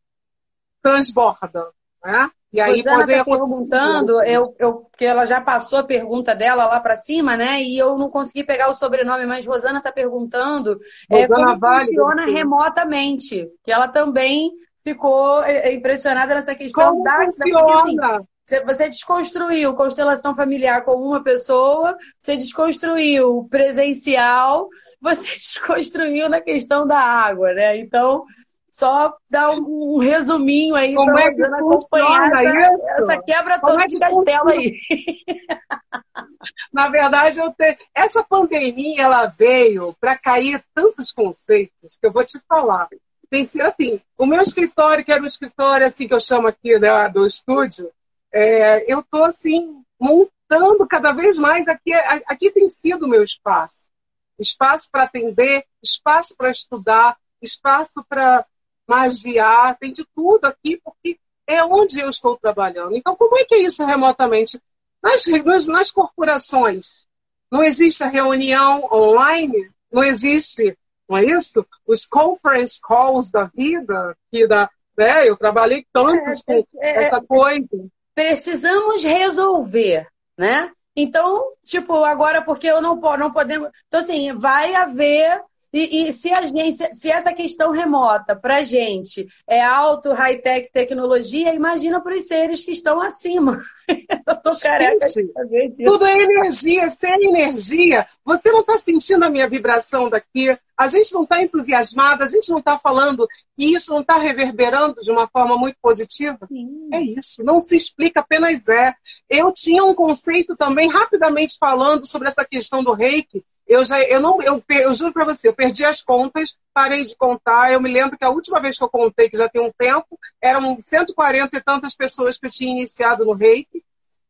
transborda. Né? E aí
Rosana está perguntando, eu, eu, porque ela já passou a pergunta dela lá para cima, né? E eu não consegui pegar o sobrenome, mas Rosana está perguntando é, como vale, funciona sim. remotamente. Que ela também ficou é, é, impressionada nessa questão
como da, funciona? Da,
assim, você desconstruiu constelação familiar com uma pessoa, você desconstruiu presencial, você desconstruiu na questão da água, né? Então, só dar um, um resuminho aí
para é que acompanhar
essa, essa, quebra Como toda é de castelo aí.
Na verdade, eu te... essa pandemia ela veio para cair tantos conceitos que eu vou te falar. Tem sido assim, o meu escritório, que era um escritório assim que eu chamo aqui né, do estúdio, é, eu estou assim montando cada vez mais aqui. Aqui tem sido o meu espaço, espaço para atender, espaço para estudar, espaço para magiar, tem de tudo aqui, porque é onde eu estou trabalhando. Então, como é que é isso remotamente? Nas, nas, nas corporações, não existe a reunião online, não existe, não é isso? Os conference calls da vida, que da, né, eu trabalhei tantos é, com é, essa coisa.
Precisamos resolver, né? Então, tipo, agora porque eu não, não podemos. Então, assim, vai haver e, e, se, gente, se essa questão remota para a gente é alto, high-tech, tecnologia, imagina para os seres que estão acima.
Eu tô careca de. Tudo é energia. Sem energia, você não está sentindo a minha vibração daqui. A gente não está entusiasmada, a gente não está falando e isso não está reverberando de uma forma muito positiva. Sim. É isso. Não se explica, apenas é. Eu tinha um conceito também, rapidamente falando sobre essa questão do reiki, eu já, eu não, eu, eu juro para você, eu perdi as contas, parei de contar. Eu me lembro que a última vez que eu contei, que já tem um tempo, eram 140 e tantas pessoas que eu tinha iniciado no reiki.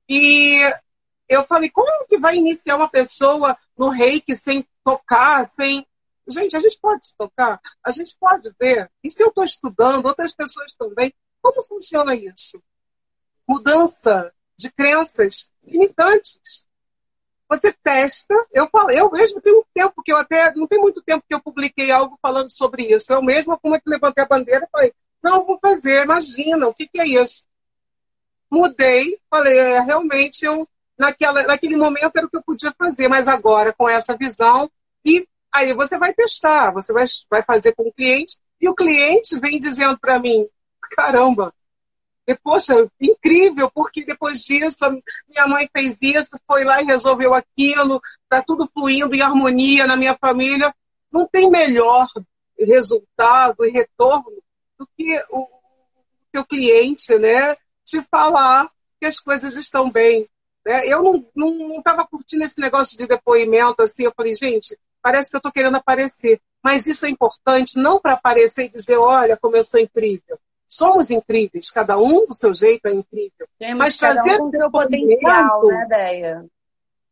E eu falei, como que vai iniciar uma pessoa no reiki sem tocar, sem. Gente, a gente pode se tocar, a gente pode ver. E se eu estou estudando, outras pessoas também, como funciona isso? Mudança de crenças limitantes. Você testa, eu falei, eu mesmo tenho um tempo que eu até, não tem muito tempo que eu publiquei algo falando sobre isso. Eu mesma, como que levantei a bandeira e falei, não, vou fazer, imagina, o que, que é isso? Mudei, falei, é, realmente eu, naquela, naquele momento era o que eu podia fazer, mas agora com essa visão, e aí você vai testar, você vai, vai fazer com o cliente, e o cliente vem dizendo para mim, caramba, e, poxa, incrível, porque depois disso, minha mãe fez isso, foi lá e resolveu aquilo, está tudo fluindo em harmonia na minha família. Não tem melhor resultado e retorno do que o teu cliente, né? Te falar que as coisas estão bem. Né? Eu não estava não, não curtindo esse negócio de depoimento assim. Eu falei, gente, parece que eu estou querendo aparecer. Mas isso é importante, não para aparecer e dizer, olha como eu sou incrível somos incríveis, cada um do seu jeito é incrível.
Temos mas trazer um o seu potencial, né, Deia?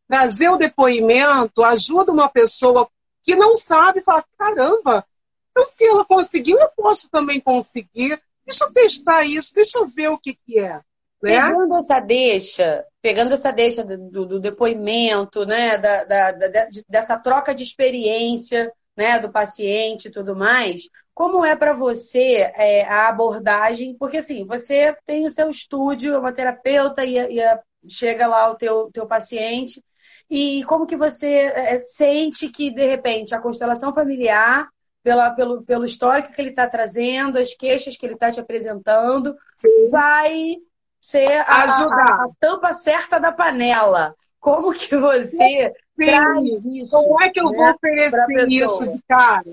Trazer o depoimento ajuda uma pessoa que não sabe falar, caramba, então se ela conseguiu, eu posso também conseguir. Deixa eu testar isso, deixa eu ver o que, que é. Né?
Pegando essa deixa, pegando essa deixa do, do depoimento, né, da, da, da, dessa troca de experiência, né, do paciente e tudo mais, como é para você é, a abordagem? Porque assim, você tem o seu estúdio, é uma terapeuta e, e chega lá o teu, teu paciente, e como que você é, sente que, de repente, a constelação familiar, pela, pelo, pelo histórico que ele está trazendo, as queixas que ele está te apresentando, Sim. vai ser a, a, a tampa certa da panela. Como que você. Traz isso?
Como é que eu né, vou oferecer isso de cara?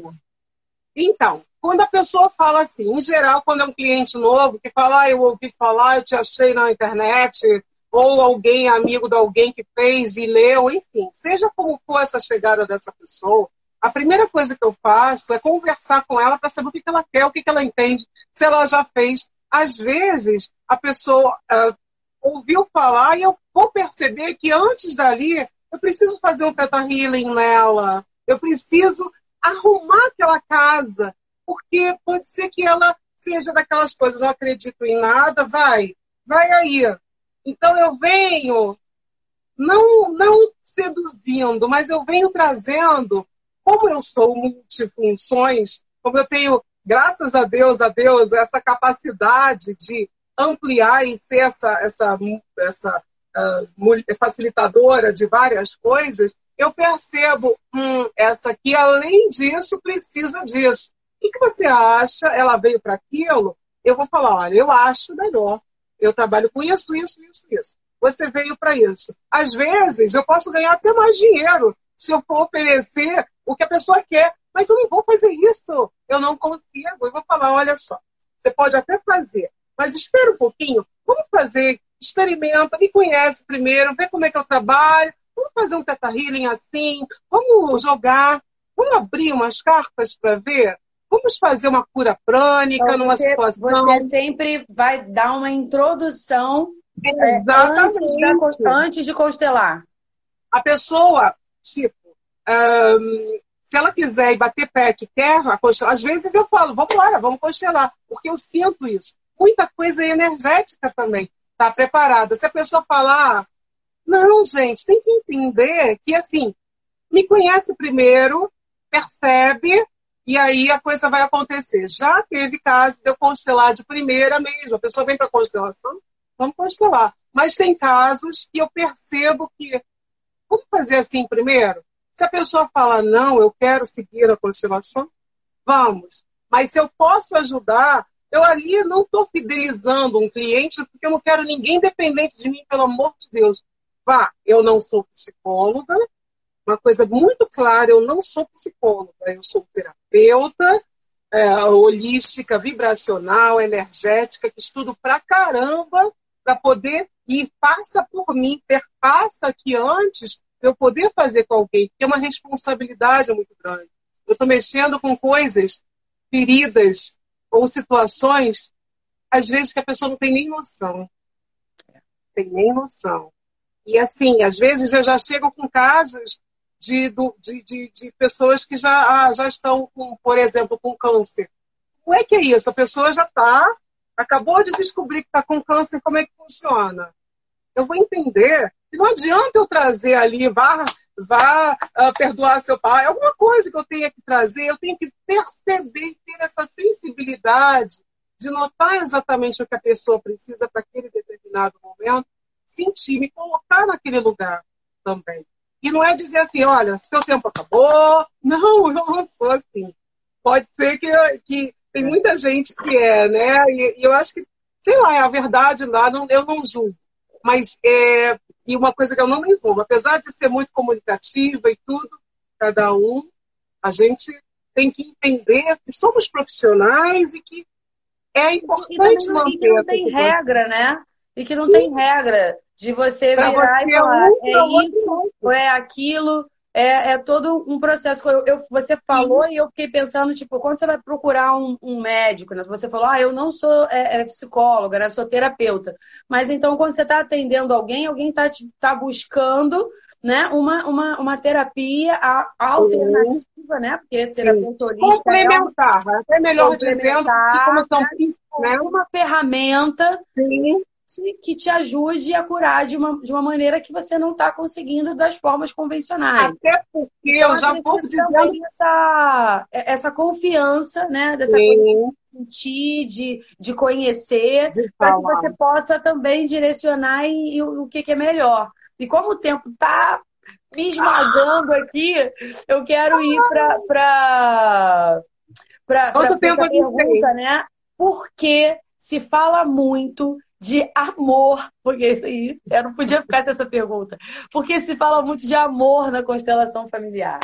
Então, quando a pessoa fala assim, em geral, quando é um cliente novo que fala, ah, eu ouvi falar, eu te achei na internet, ou alguém, amigo de alguém que fez e leu, enfim, seja como for essa chegada dessa pessoa, a primeira coisa que eu faço é conversar com ela para saber o que ela quer, o que ela entende, se ela já fez. Às vezes, a pessoa uh, ouviu falar e eu vou perceber que antes dali, eu preciso fazer um teta healing nela, eu preciso arrumar aquela casa, porque pode ser que ela seja daquelas coisas, não acredito em nada, vai, vai aí. Então eu venho, não, não seduzindo, mas eu venho trazendo, como eu sou multifunções, como eu tenho, graças a Deus, a Deus, essa capacidade de ampliar e ser essa, essa, essa facilitadora de várias coisas, eu percebo, hum, essa aqui, além disso, precisa disso. O que você acha? Ela veio para aquilo? Eu vou falar, olha, eu acho melhor. Eu trabalho com isso, isso, isso, isso. Você veio para isso. Às vezes, eu posso ganhar até mais dinheiro se eu for oferecer o que a pessoa quer, mas eu não vou fazer isso. Eu não consigo. Eu vou falar, olha só, você pode até fazer, mas espera um pouquinho. Vamos fazer, experimenta, me conhece primeiro, vê como é que eu trabalho. Vamos fazer um teta healing assim, vamos jogar, vamos abrir umas cartas para ver Vamos fazer uma cura prânica então, numa você, situação.
Você sempre vai dar uma introdução é, antes, da, antes, de constelar.
A pessoa, tipo, um, se ela quiser ir bater pé que quer, às vezes eu falo, vamos lá, vamos constelar, porque eu sinto isso. Muita coisa energética também. Está preparada. Se a pessoa falar, não, gente, tem que entender que assim, me conhece primeiro, percebe, e aí a coisa vai acontecer. Já teve caso de eu constelar de primeira mesmo. A pessoa vem para constelação, vamos constelar. Mas tem casos que eu percebo que. Vamos fazer assim primeiro? Se a pessoa fala, não, eu quero seguir a constelação, vamos. Mas se eu posso ajudar, eu ali não estou fidelizando um cliente, porque eu não quero ninguém dependente de mim, pelo amor de Deus. Vá, eu não sou psicóloga, uma coisa muito clara: eu não sou psicóloga, eu sou terapeuta é, holística, vibracional, energética, que estudo pra caramba para poder ir, passa por mim, perpassa aqui antes eu poder fazer com alguém, que é uma responsabilidade muito grande. Eu estou mexendo com coisas, feridas ou situações, às vezes que a pessoa não tem nem noção. Tem nem noção. E assim, às vezes eu já chego com casos de, de, de, de pessoas que já, ah, já estão, com, por exemplo, com câncer. Como é que é isso? A pessoa já está, acabou de descobrir que está com câncer, como é que funciona? Eu vou entender que não adianta eu trazer ali, vá, vá uh, perdoar seu pai, é alguma coisa que eu tenha que trazer, eu tenho que perceber, ter essa sensibilidade de notar exatamente o que a pessoa precisa para aquele determinado momento, sentir, me colocar naquele lugar também. E não é dizer assim, olha, seu tempo acabou. Não, eu não sou assim. Pode ser que, que tem muita gente que é, né? E, e eu acho que, sei lá, é a verdade lá, não, eu não julgo. Mas é, e uma coisa que eu não me envolvo, apesar de ser muito comunicativa e tudo, cada um, a gente tem que entender que somos profissionais e que é importante e manter.
E que não tem regra, né? E que não Sim. tem regra de você pra virar você e falar, é, é isso, ou é aquilo, é, é todo um processo. Eu, eu você falou Sim. e eu fiquei pensando, tipo, quando você vai procurar um, um médico, né? Você falou, ah, eu não sou é, é psicóloga, né? Sou terapeuta. Mas então, quando você está atendendo alguém, alguém está tá buscando né, uma, uma, uma terapia alternativa, né? Porque terapeuta holística
complementar, é uma, até melhor dizendo, como são
né? né? uma ferramenta Sim que te ajude a curar de uma, de uma maneira que você não está conseguindo das formas convencionais.
Até porque então, eu já vou dizendo...
Essa, essa confiança, né? Dessa Sim. coisa de sentir, de, de conhecer, para que você possa também direcionar e, e o que, que, é melhor. E como o tempo está me esmagando aqui, eu quero ir para... Quanto
tempo a gente
pergunta, né? Por que se fala muito de amor, porque isso aí, eu não podia ficar sem essa pergunta, porque se fala muito de amor na constelação familiar.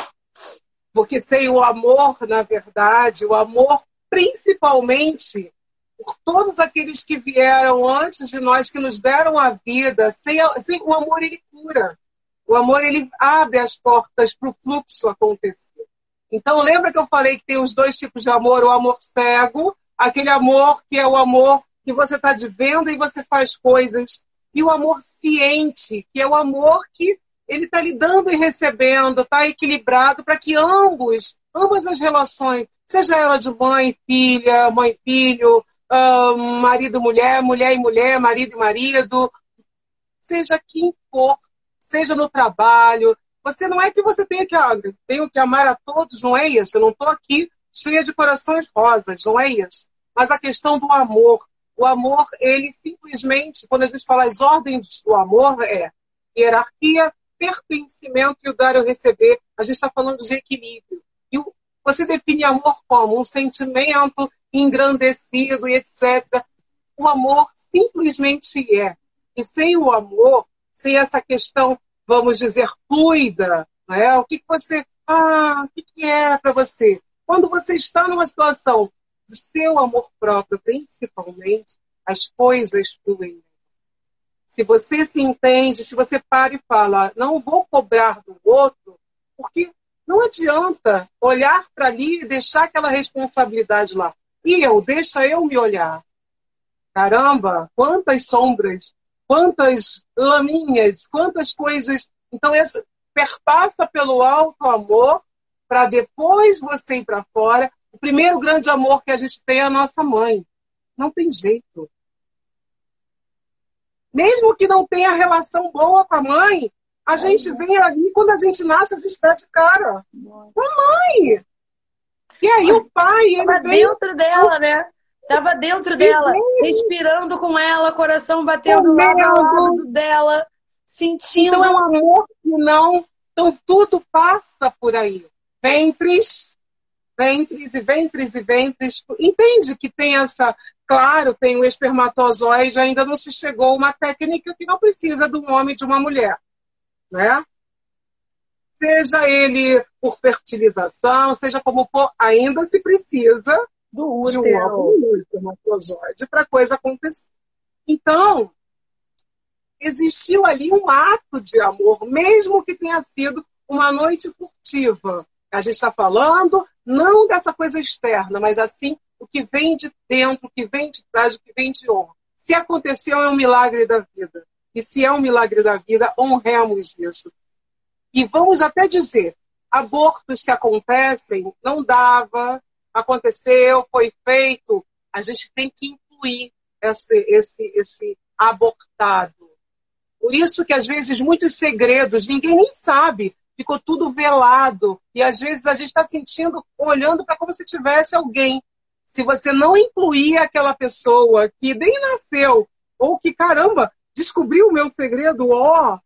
Porque sem o amor, na verdade, o amor principalmente por todos aqueles que vieram antes de nós, que nos deram a vida, sem, sem o amor ele cura. O amor ele abre as portas para o fluxo acontecer. Então lembra que eu falei que tem os dois tipos de amor, o amor cego, aquele amor que é o amor que você está de venda e você faz coisas, e o amor ciente, que é o amor que ele está lidando e recebendo, está equilibrado para que ambos, ambas as relações, seja ela de mãe, filha, mãe, filho, marido, mulher, mulher e mulher, marido e marido, seja quem for, seja no trabalho. Você não é que você tenha que, ah, tenho que amar a todos, não é isso. Eu não estou aqui cheia de corações rosas, não é isso. Mas a questão do amor. O amor, ele simplesmente, quando a gente fala as ordens do amor, é hierarquia, pertencimento e o dar e o receber. A gente está falando de equilíbrio. E você define amor como um sentimento engrandecido e etc. O amor simplesmente é. E sem o amor, sem essa questão, vamos dizer, fluida, né? o que, que você. Ah, o que, que é para você? Quando você está numa situação de seu amor próprio, principalmente, as coisas fluem. Se você se entende, se você para e fala, não vou cobrar do outro, porque não adianta olhar para ali e deixar aquela responsabilidade lá. E eu, deixa eu me olhar. Caramba, quantas sombras, quantas laminhas, quantas coisas. Então, essa perpassa pelo alto amor para depois você ir para fora. O primeiro grande amor que a gente tem é a nossa mãe. Não tem jeito. Mesmo que não tenha relação boa com a mãe, a gente vem ali, quando a gente nasce, a gente está de cara. Mamãe! E aí o pai, ele
Tava veio... dentro dela, né? Tava dentro dela, respirando com ela, coração batendo lá do lado dela, sentindo.
Então é um amor que não. Então tudo passa por aí. Ventres, ventres e ventres e ventres. Entende que tem essa. Claro, tem o espermatozoide, ainda não se chegou uma técnica que não precisa de um homem e de uma mulher. Né? seja ele por fertilização, seja como for, ainda se precisa do útero. de um óvulo espermatozoide para a coisa acontecer. Então, existiu ali um ato de amor, mesmo que tenha sido uma noite furtiva. A gente está falando não dessa coisa externa, mas assim o que vem de dentro, o que vem de trás, o que vem de honra. Se aconteceu, é um milagre da vida. E se é um milagre da vida, honremos isso. E vamos até dizer, abortos que acontecem, não dava, aconteceu, foi feito. A gente tem que incluir esse, esse, esse abortado. Por isso que às vezes muitos segredos, ninguém nem sabe, ficou tudo velado. E às vezes a gente está sentindo, olhando para como se tivesse alguém. Se você não incluir aquela pessoa que nem nasceu, ou que, caramba, descobriu o meu segredo, ó,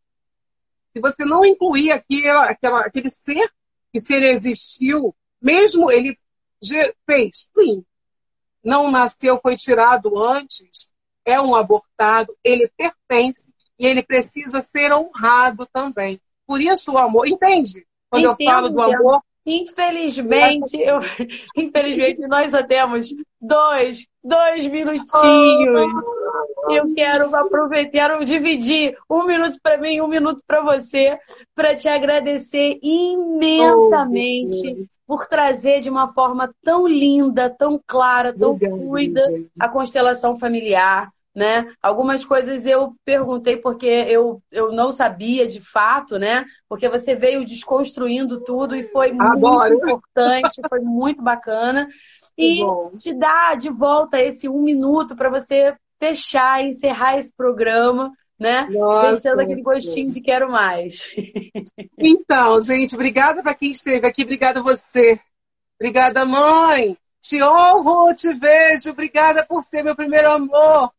se você não incluir aquela, aquela, aquele ser que se ele existiu, mesmo ele fez, sim, não nasceu, foi tirado antes, é um abortado, ele pertence e ele precisa ser honrado também. Por isso o amor, entende? Quando Entendo, eu falo do amor,
Infelizmente, eu, infelizmente, nós só temos dois, dois minutinhos. Eu quero aproveitar, quero dividir um minuto para mim, um minuto para você, para te agradecer imensamente oh, por trazer de uma forma tão linda, tão clara, tão fluida a constelação familiar né? Algumas coisas eu perguntei porque eu, eu não sabia de fato, né? Porque você veio desconstruindo tudo e foi Agora. muito importante, foi muito bacana. E te dá de volta esse um minuto para você fechar, encerrar esse programa, né? Nossa, Deixando aquele gostinho de quero mais.
Então, gente, obrigada para quem esteve aqui, obrigada você. Obrigada, mãe. Te honro, te vejo. Obrigada por ser meu primeiro amor.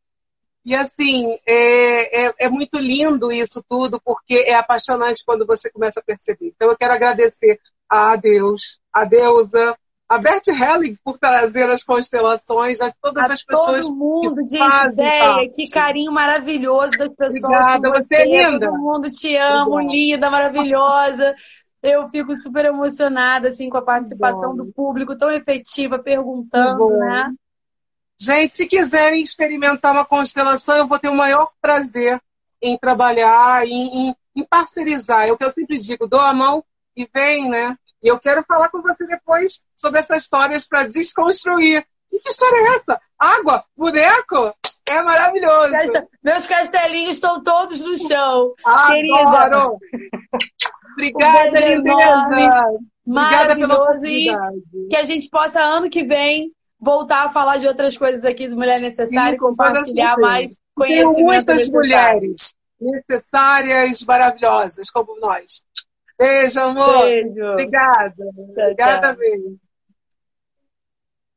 E assim, é, é, é, muito lindo isso tudo, porque é apaixonante quando você começa a perceber. Então eu quero agradecer a Deus, a deusa, a Bert Helling por trazer as constelações, a todas
a
as pessoas.
Todo mundo de ideia, que carinho maravilhoso das pessoas.
Obrigada, você, você é linda.
Todo mundo te amo, Obrigada. linda, maravilhosa. Eu fico super emocionada assim com a participação do público tão efetiva, perguntando, né?
Gente, se quiserem experimentar uma constelação, eu vou ter o maior prazer em trabalhar, em, em, em parcerizar. É o que eu sempre digo, dou a mão e vem, né? E eu quero falar com você depois sobre essas histórias para desconstruir. E que história é essa? Água? Boneco? É maravilhoso.
Meus castelinhos estão todos no chão.
Adoro. Obrigada, um lindeza.
Maravilhoso. E que a gente possa, ano que vem, voltar a falar de outras coisas aqui do Mulher Necessária e compartilhar mais conhecimento. Tem
muitas mulheres necessárias, maravilhosas, como nós. Beijo, amor.
Beijo.
Obrigada. Tchau, Obrigada tchau. mesmo.